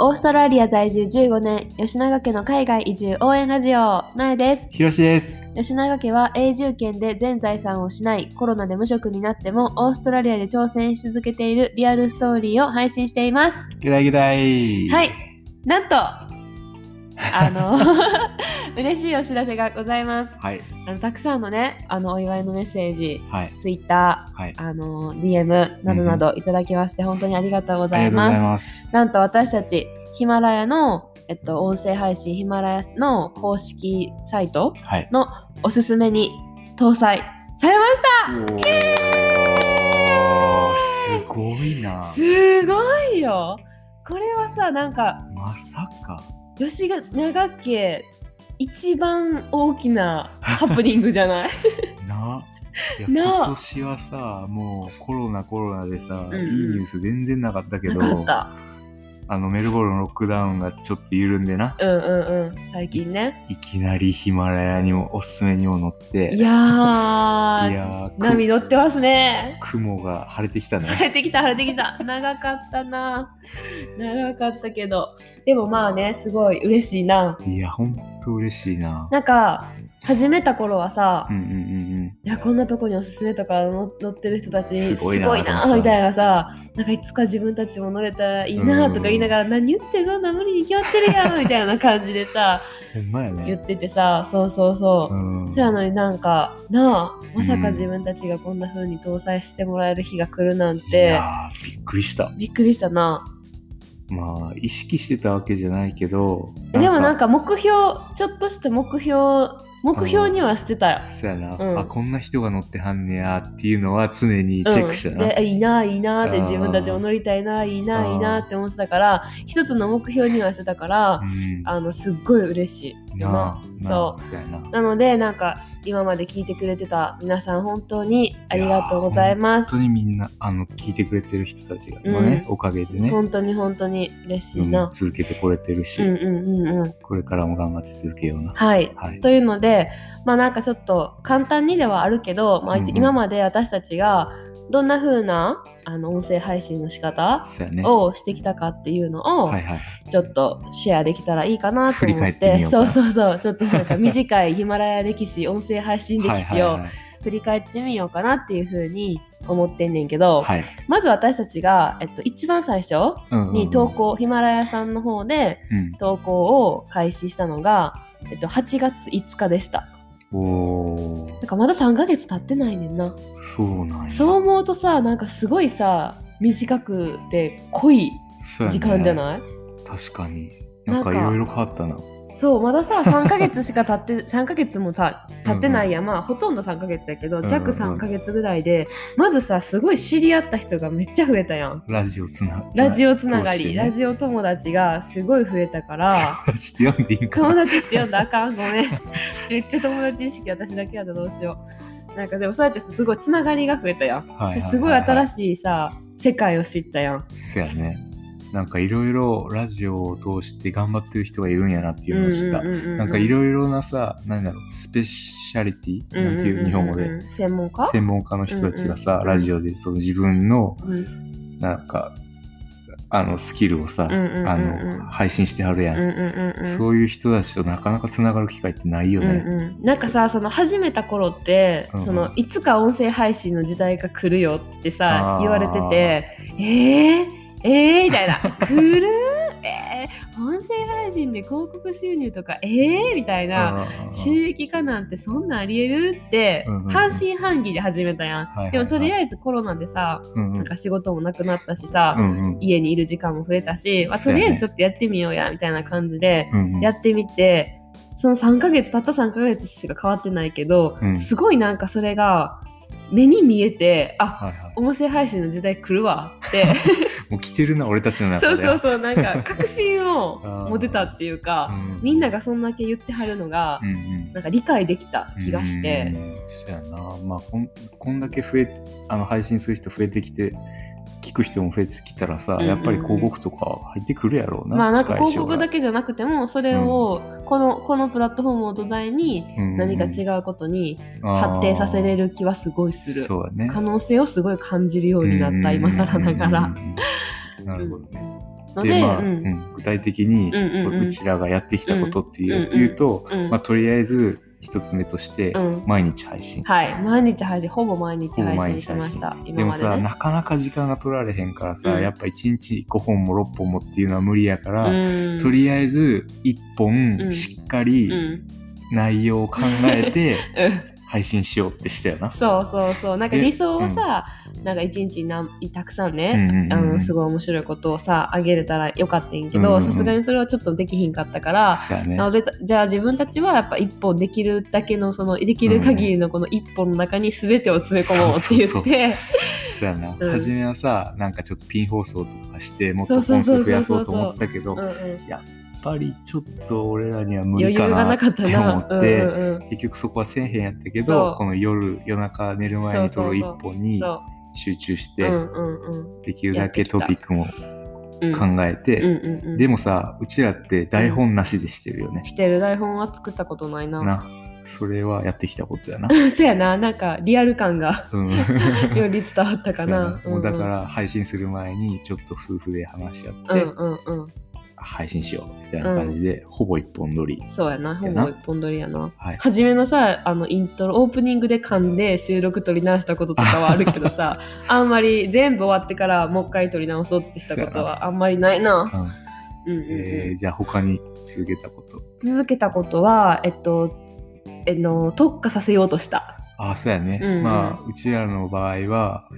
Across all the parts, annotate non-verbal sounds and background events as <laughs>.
オーストラリア在住15年、吉永家の海外移住応援ラジオ、なえです。ひろしです。吉永家は永住権で全財産を失い、コロナで無職になっても、オーストラリアで挑戦し続けているリアルストーリーを配信しています。ゲダゲダイ。はい。なんと、あの、<laughs> 嬉しいお知らせがございます。はい。あのたくさんのね、あの、お祝いのメッセージ、はい。ツイッタはい。ー、あの、DM などなどいただきまして、本当にありがとうごあざいますりがとうござい。ます。なんと私たちヒマラヤの、えっと、音声配信ヒマラヤの公式サイトはい。のおすすめに搭載されましおー、すごいなた。すごいよこれはさなんかまさか。吉永家一番大きな <laughs> ハプニングじゃない？な。い今年はさ、もうコロナコロナでさ、うんうん。いいニュース全然なかったけなど、かったあのメルボルンのロックダウンがちょっと緩んでな、うんうんうん。最近ね。いきなりヒマラヤにもおすすめにも乗って、いやー。いや波乗ってますね。雲が晴れてきたね。晴れてきた晴れてきた。長かったな。長かったけど。でもまあねすごい嬉しいな。いや、ほんと嬉しいな。なんか始めた頃はさ、うんうんうんうん。いやこんなとこにおすすめとかの載ってる人たちすごいなみたいなさなんかいつか自分たちも乗れたらいいなとか言いながら、何言ってんそんな無理に決まってるやん <laughs> みたいな感じでさね。言っててさそうそうそう、うん。そやのになんかなあまさかうん自分たちがこんな風に搭載してもらえる日が来るなんいてびっくりした。びっくりしたな。まあ、意識してたわけじゃないけど、でもなんか目標ちょっとした目標目標にはしてたよ。そうやな、うん。あ、こんな人が乗ってはんねやっていうのは常にチェックしたな。うん、でいいないいなって自分たちも乗りたいないいないいなって思ってたから一つの目標にはしてたからうん。あのすっごい嬉しいな。そそうやな。のでなんか今まで聞いてくれてた皆さん本当にありがとうございます。本当にみんなあの聞いてくれてる人たちがうおかげでね、本当に本当に嬉しうんいな、続けてこれてるし、うん、うんうんうん。これからも頑張って続けような。はい。はい。というのでまあなんかちょっと簡単にではあるけど、まあ、うんうん。今まで私たちがどんな風なあの音声配信の仕方。をしてきたかっていうのを。ちょっとシェアできたらいいかなと思って。そうそうそう。ちょっとなんか短いヒマラヤ歴史音声配信歴史を振り返ってみようかなっていうふうに思ってんねんけど、はい。まず私たちが、えっと、一番最初に投稿、ヒマラヤさんの方でうん。投稿を開始したのが、えっと、8月5日でしたおーなんかまだ3ヶ月経ってないねんなそうなんや。そう思うとさなんかすごいさ短くて濃い時間じゃない？確かに。なんかいろいろ変わったな。そうまださ3ヶ月しか経って <laughs> 3ヶ月もた経ってないや、まあほとんど3ヶ月だけどうんうん弱3ヶ月ぐらいで、まずさすごい知り合った人がめっちゃ増えたやん。ラジオつなラジオつながり、ね。ラジオ友達がすごい増えたから。友達って読んでいいんか友な達って呼んだらあかんごめん。<laughs> めっちゃ友達意識私だけやったらどうしよう。なんかでもそうやってすごいつながりが増えたやん。はいはいはいすごい新い。しいさ世界を知ったやん。そうやね。なんかいろいろラジオを通して頑張ってる人がいるんやなっていうのを知った。なんかいいろいろなさ、なんだろう、スペシャリティ？なんていう日本語で？専門家？専門家の人たちがさ、うんうんうんラジオでその自分のうん。なんかあのスキルをさ、あの配信してはるやん、そういう人たちとなかなかつながる機会ってないよね、うんうん、なんかさその始めた頃って、うんうん。そのいつか音声配信の時代が来るよってさ言われててえー、えー、みたいな。来る？えー、音声配信で広告収入とかえー、みたいな。収益化なんてそんなんありえる？って半信半疑で始めたやん、はいはいはい。でもとりあえずコロナでさうんうん。なんか仕事もなくなったしさ、うんうん。家にいる時間も増えたし、まあ、とりあえずちょっとやってみようやみたいな感じでやってみて、その3ヶ月たった3ヶ月しか変わってないけど、うん。すごいなんかそれが目に見えてあはいはい。音声配信の時代来るわって <laughs> もう来てるな俺たちの中で。そうそうそうなんか確信を <laughs> 持てたっていうか、うん。みんながそんだけ言ってはるのが、うんうん。なんか理解できた気がして。うん。そうやな。まあこんこんだけ増えあの配信する人増えてきて聞く人も増えてきたらさ、うんうんうん。やっぱり広告とか入ってくるやろうな。まあなんか広告だけじゃなくてもそれをこの,、このプラットフォームを土台に何か違うことに発展させれるる気はすごいする。そうやね。可能性をすごい感じるようになった今更ながら。うんうんうん。なるほどね。ので、でまあ、ううん。ん具体的に、うんうんうんうちらがやってきたことっていう,、と、うん。まあ、とりあえず一つ目として、うん。毎日配信。はい。毎日配信。ほぼ毎日ほぼ毎配信。信しました。でもさ、今までね。なかなか時間が取られへんからさ、うん。やっぱ1日5本も6本もっていうのは無理やから、うん。とりあえず1う本ん。しっかりうん。内容を考えて <laughs> うん配信しようってしたよな。そうそうそう。なんかで理想はさ、なんか一日になんたくさんね、うんうんうんうん。あのすごい面白いことをさあげれたらよかったんやけうんうんうん。どさすがにそれはちょっとできひんかったから、ね。なのでじゃあ自分たちはやっぱ一本できるだけのそのできる限りのこの一本の中に全てを詰め込もうって言って。そうやな、うん。初めはさなんかちょっとピン放送とかしてもっと本数増やそうと思ってたけどうんうん。やっぱりちょっと俺らには無理かなっなかったて思な。って、うんうんうん。結局そこはせえへんやったけどこの夜夜中寝る前に撮る一本にそ集中しう。て、うんうんうん。できるだけトピックもうん。考えて、うんうんうん、でもさうちらって台本なしでしてるよね、してる。台本は作ったことないな。な。それはやってきたことやな、<laughs> そうやな、なんかリアル感がうん、<laughs> より伝わったかな。もうだから配信する前にちょっと夫婦で話し合って、うんうんうん。配信しようみたいな感じで、ほぼ一本撮り、そうやな、ほぼ一本撮りやな。はい、初めのさ、あのイントロ、オープニングで噛んで収録撮り直したこととかはあるけどさ、<laughs> あんまり全部終わってからもう一回撮り直そうってしたことはあんまりないな。うん。うんうんうん。えーじゃあ他に続けたこと。続けたことは、えっと、えの特化させようとした。あそうやね、うんうん。まあうちらの場合は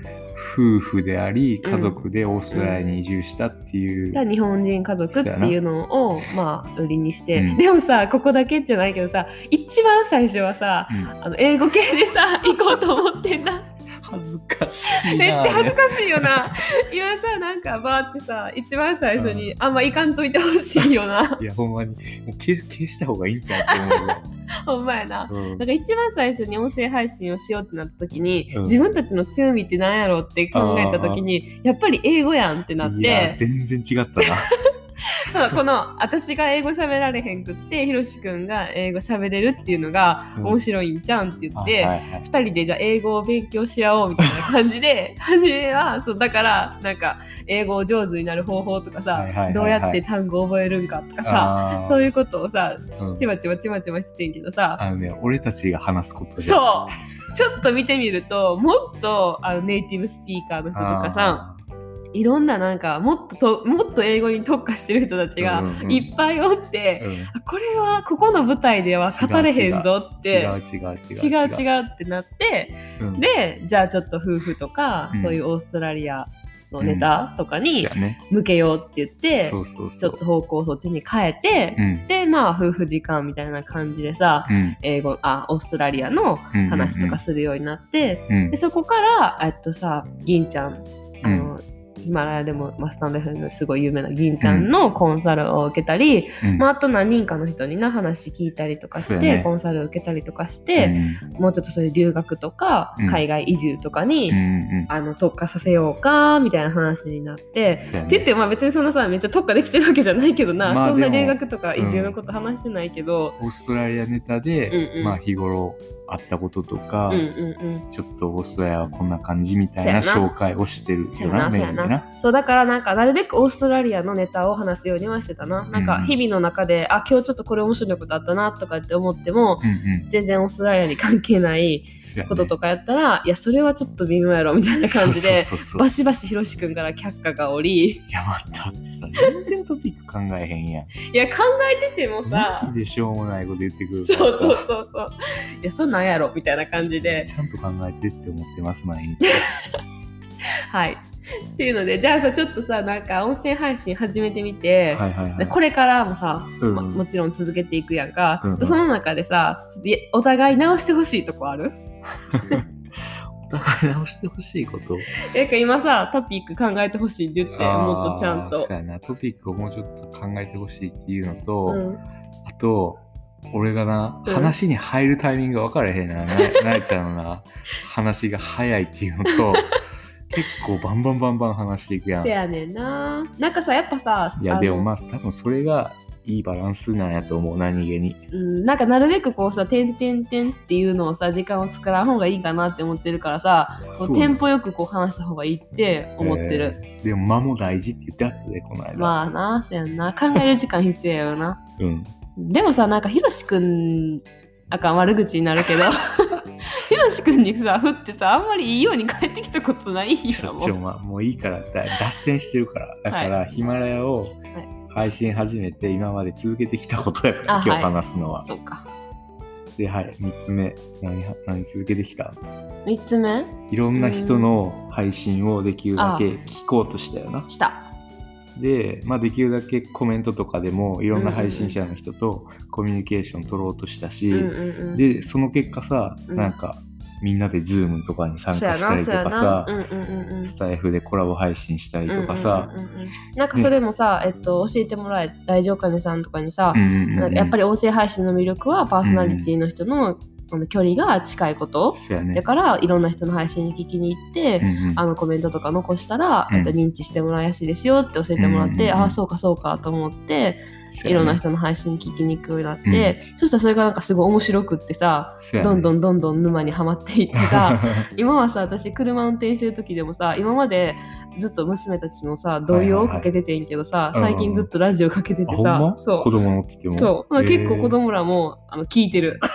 夫婦でありうん。家族でオーストラリアに移住したっていう、が日本人家族っていうのをまあ売りにして、うん。でもさここだけじゃないけどさ一番最初はさうん。あの英語系でさ行こうと思ってんだ。恥ずかしいなめっちゃ恥ずかかしいよな。今さなんかバーってさ一番最初にあんま行かんといてほしいよな。いやほんまに。もう消消した方がいいんちゃうって思うわ、<laughs> ほんまやな。うん。なんか一番最初に音声配信をしようってなった時に、うん。自分たちの強みって何やろうって考えた時にやっぱり英語やんってなっいやて全然違ったな <laughs> そうこの私が英語喋られへんくってひろしくんが英語喋れるっていうのがうん。面白いんじゃんって言って、あはいはい。2人でじゃあ英語を勉強し合おうみたいな感じで <laughs> 初めはそうだからなんか英語を上手になる方法とかさ、はいはいはいはい。どうやって単語を覚えるんかとかさそういうことをさうん。ちまちまちまちましてんけどさあのね俺たちが話すことで。そう。ちょっと見てみるともっとあのネイティブスピーカーの人とかさいろんななんかもっとともっと英語に特化してる人たちがうんうんいっぱいおって、うん。あこれはここの舞台では語れへんぞって違う違う違う違う。違うってなってうん。でじゃあちょっと夫婦とか、うん。そういうオーストラリアのネタとかに向けようって言って、ちょっと方向をそっちに変えて、うん。でまあ夫婦時間みたいな感じでさ、うん。英語あオーストラリアのうん話とかするようになって、うん。でそこからえっとさ銀ちゃんあの、ヒマラヤでもマスタンド F のすごい有名な銀ちゃんのコンサルを受けたり、うん。まあ、あと何人かの人にな話聞いたりとかして、ね。コンサル受けたりとかして、もうちょっとそういう留学とか、うん。海外移住とかに、うんうん。あの特化させようかみたいな話になって。ね。って言ってまあ別にそんなさめっちゃ特化できてるわけじゃないけどな、まあそんな留学とか移住のこと話してないけど、オーストラリアネタで、うんうん。まあ日頃あったこととか、うんうんうん。ちょっとオーストラリアはこんな感じみたいな紹介をしてるそうだからなんかなるべくオーストラリアのネタを話すようにはしてたな、なんかうん。日々の中であ今日ちょっとこれ面白いことあったなとかって思ってもうんうん。全然オーストラリアに関係ないこととかやったら、いやそれはちょっと微妙やろみたいな感じでバシバシひろしくんから却下がおり。いや待ったってさ全然トピック考えへんやん。いや考えててもマさジでしょうもないこと言ってくるそうそうそうそう。いやそんなんやろみたいな感じで。ちゃんと考えてって思ってます毎日。<laughs> はい。っていうのでじゃあさちょっとさなんか音声配信始めてみて、はいはいはい。でこれからもさ、うんまもちろん続けていくやんか、うんうん。その中でさちょっといお互い直してほしいとこある？<laughs> お互い直してほしいこと？なんか今さトピック考えてほしいって言ってもっとちゃんと。そうやな。トピックをもうちょっと考えてほしいっていうのと、うん。あと俺がな、うん。話に入るタイミングが分からへんな。な <laughs> なえちゃんのな話が早いっていうのと <laughs> 結構バンバンバンバン話していくやん。せやねんな。なんかさやっぱさいやでもまあ多分それがいいバランスなんやと思う何気に。うん、なんかなるべくこうさ「てんてんてん」っていうのをさ時間を作らん方がいいかなって思ってるからさこそううテンポよくこう話した方がいいって思ってる、えーでも間も大事って言ってあったでこの間、まあなそうやんな。考える時間必要やよな。うんでもさなんかひろしくんあかん悪口になるけどひろしくんにさ振ってさあんまりいいように帰ってきたことないもんまもういいからだ脱線してるから。だから、ヒマラヤを配信始めて今まで続けてきたことやからあ今日はい話すのは、そうか。ではい。3つ目。何何続けてきた？3つ目？いろんな人の配信をできるだけ聞こうとしたよな。したで、まあ、できるだけコメントとかでもいろんな配信者の人とコミュニケーション取ろうとしたし、うんうんうんでその結果さ、うん。なんかみんなで Zoom とかに参加したりとかさ、うんうんうんうん。スタイフでコラボ配信したりとかさ、うんうんうんうん。なんかそれもさ、えっと、教えてもらえ大丈夫かねさんとかにさ、うんうんうんやっぱり音声配信の魅力はパーソナリティの人の,、あの距離が近いこと、そうやね。だからいろんな人の配信に聞きに行って、うんうん。あのコメントとか残したら、うん。えっと、認知してもらいやすいですよって教えてもらって、うんうんうんああそうかそうかと思ってね。いろんな人の配信聞きに行くようになって、そしたらそれがなんかすごい面白くってさ、ね。どんどんどんどん沼にはまっていってさ <laughs> 今はさ私車運転してる時でもさ今までずっと娘たちのさ童謡をかけててんけどさ、はいはいはい。最近ずっとラジオかけててさ、あほんま？そう。子供乗ってても。そう、結構子供らもあの聞いてる。<laughs>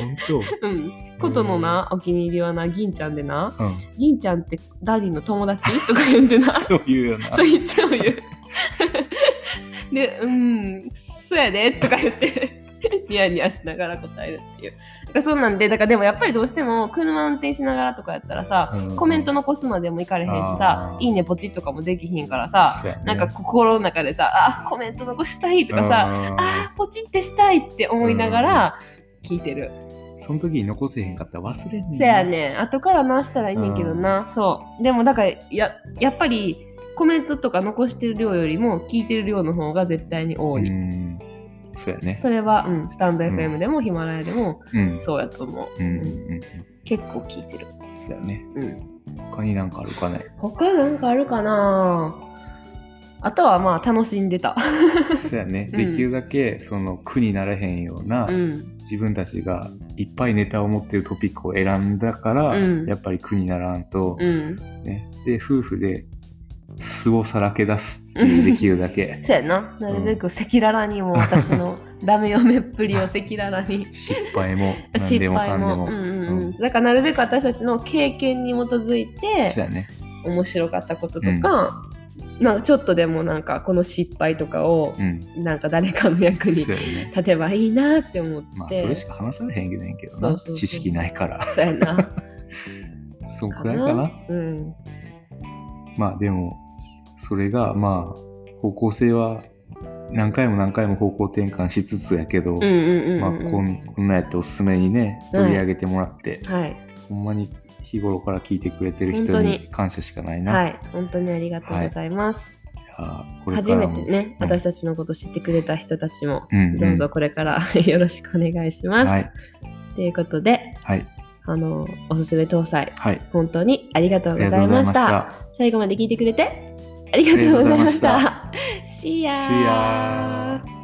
本当。うん。ことのな、お気に入りはな、銀ちゃんでな、うん。銀ちゃんってダディの友達？とか言ってな、<laughs> そういうよな。そう言っちゃう言う。で、うん、そうやでとか言って。ニヤニヤしながら答えるっていう。だからそうなんで、だからでもやっぱりどうしても車運転しながらとかやったらさ、うんコメント残すまでもいかれへんしさいいねポチッとかもできひんからさ、ね。なんか心の中でさ、あ、コメント残したいとかさ、うん。あーポチってしたいって思いながら聞いてる。その時に残せへんかったら忘れんねんな。せやねん。後から直したらいいねんけどな、そう。でもだからややっぱりコメントとか残してる量よりも聞いてる量の方が絶対に多い、うん。そうやね。それは、うん、スタンドうん。FM でもヒマラヤでもうん。そうやと思う、うんうんうん。結構聞いてる、そうやね。うん、他になんかあるかね？他なんかあるかな？あとはまあ楽しんでた。<laughs> そうやね、うん。できるだけその苦にならへんような、うん自分たちがいっぱいネタを持ってるトピックを選んだから、うん。やっぱり苦にならんと、うん。ね、で夫婦で素をさらけ出すっていうできるだけ。<laughs> そうやな。なるべく赤裸々にも私のダメ嫁っぷりを赤裸々に。失敗も <laughs> 何失でもか敗んでも。も、うんうんううん。ん、だからなるべく私たちの経験に基づいてね。面白かったこととか、なんかちょっとでもなんかこの失敗とかをうん。なんか誰かの役に立てばいいなって思って、まあそれしか話されへんけどねんけどな知識ないから。そうやな。そんくらいかな。うん。まあでもそれがまあ方向性は何回も何回も方向転換しつつやけど、こんなやっておすすめにね取り上げてもらって、はい。ほんまに日頃から聞いてくれてる人にに。感謝しかないな。はい。本当にありがとうございます、じゃあこれか初めてね、うん。私たちのこと知ってくれた人たちもどうぞこれから <laughs> よろしくお願いします、はい。ということではい。あのおすすめ搭載はい。本当にありがとうあございました。最後まで聞いてくれてありがとうございました。<laughs> See ya! See ya